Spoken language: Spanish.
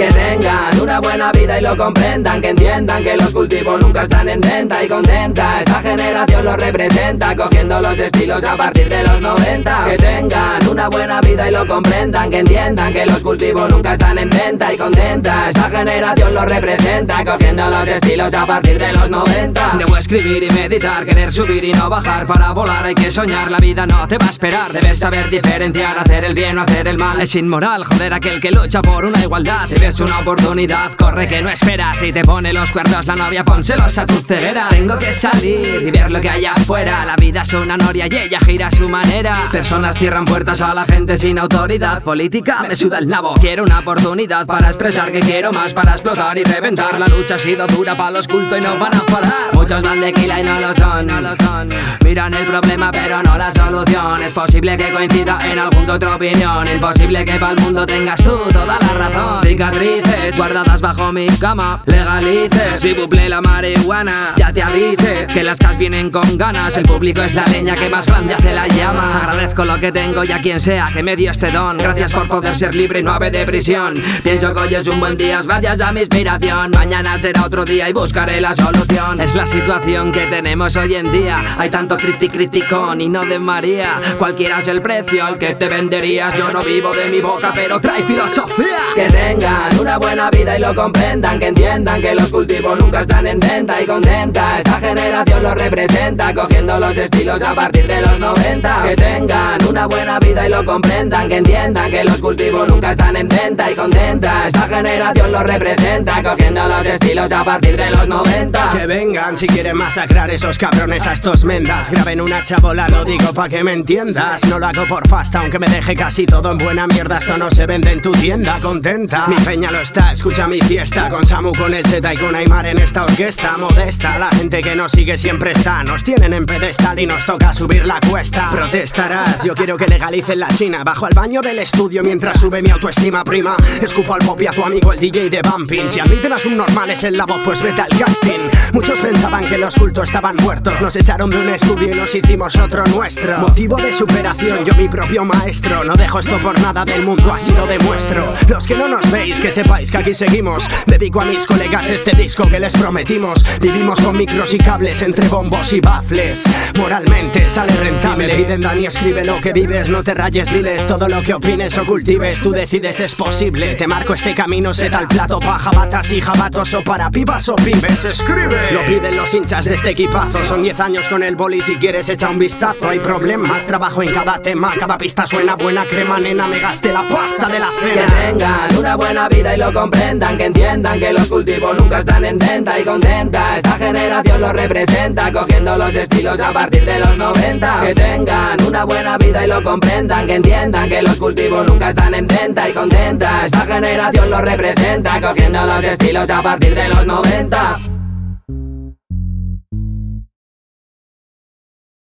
Que tengan una buena vida y lo comprendan, que entiendan que los cultivos nunca están en venta y contenta. Esa generación lo representa, cogiendo los estilos a partir de los 90. Que comprendan, que entiendan que los cultivos nunca están en venta y contenta. Esa generación lo representa, cogiendo los estilos a partir de los 90. Debo escribir y meditar, querer subir y no bajar. Para volar hay que soñar, la vida no te va a esperar. Debes saber diferenciar, hacer el bien o hacer el mal. Es inmoral, joder, aquel que lucha por una igualdad. Si ves una oportunidad, corre que no esperas. Si te pone los cuernos la novia, pónselos a tu ceguera. Tengo que salir y ver lo que hay afuera. La vida es una noria y ella gira a su manera. Personas cierran puertas a la gente sin autoridad. Política me suda. Quiero una oportunidad para expresar que quiero más, para explotar y reventar. La lucha ha sido dura para los cultos y no van a parar. Muchos van de quila y no lo son, no lo son. Miran el problema pero no la solución. Es posible que coincida en algún que otra opinión. Imposible que para el mundo tengas tú toda la razón. Cicatrices guardadas bajo mi cama. Legalices si buple la marihuana. Ya te avise que las cas vienen con ganas. El público es la leña que más grande hace la llama. Agradezco lo que tengo y a quien sea que me dio este Gracias por poder ser libre y no haber de prisión. Pienso que hoy es un buen día gracias a mi inspiración. Mañana será otro día y buscaré la solución. Es la situación que tenemos hoy en día. Hay tanto criti criticón y no de María. Cualquiera es el precio al que te venderías. Yo no vivo de mi boca, pero trae filosofía. Que tengan una buena vida y lo comprendan, que entiendan que los cultivos nunca están en venta y contenta. Esa generación lo representa, cogiendo los estilos a partir de los 90. Que tengan una buena vida y lo comprendan, que entiendan que los cultivos nunca están en venta y contenta. Esa generación lo representa, cogiendo los estilos a partir de los 90. Que vengan si quieren masacrar esos cabrones a estos mendas. Graben una chabola, lo digo pa' que me entiendas. No lo hago por pasta, aunque me deje casi todo en buena mierda. Esto no se vende en tu tienda, contenta. Mi peña lo está, escucha mi fiesta. Con Samu, con el Z y con Aymar en esta orquesta modesta. La gente que nos sigue siempre está. Nos tienen en pedestal y nos toca subir la cuesta. Protestarás, yo quiero que legalicen la China. Bajo al baño del estudio mientras sube mi autoestima prima. Escupo al pop y a tu amigo el DJ de Bumping. Si admiten a subnormales en la voz, pues vete al casting. Muchos pensaban que los cultos estaban muertos. Nos echaron de un estudio y nos hicimos otro nuestro. Motivo de superación, yo mi propio maestro. No dejo esto por nada del mundo, así lo demuestro. Los que no nos veis, que sepáis que aquí seguimos. Dedico a mis colegas este disco que les prometimos. Vivimos con micros y cables entre bombos y bafles. Moralmente sale rentable. Me piden Dani, escribe lo que vives, no te rayes, diles todo lo que opines o cultives. Tú decides, es posible. Te marco este camino, sé tal plato pa' jabatas y jabatos o para pibas o pibes. Escribe. Lo piden los hinchas de este equipazo. Son 10 años con el boli, si quieres echa un vistazo. Hay problemas, trabajo en cada tema. Cada pista suena buena crema, nena. Me gasté la pasta de la Que cena. tengan una buena vida y lo comprendan, que entiendan que los cultivos nunca están en venta y contenta. Esta generación lo representa, cogiendo los estilos a partir de los 90. Que tengan una buena vida y lo comprendan, que entiendan que los cultivos nunca están en venta y contenta. Esta generación lo representa, cogiendo los estilos a partir de los 90.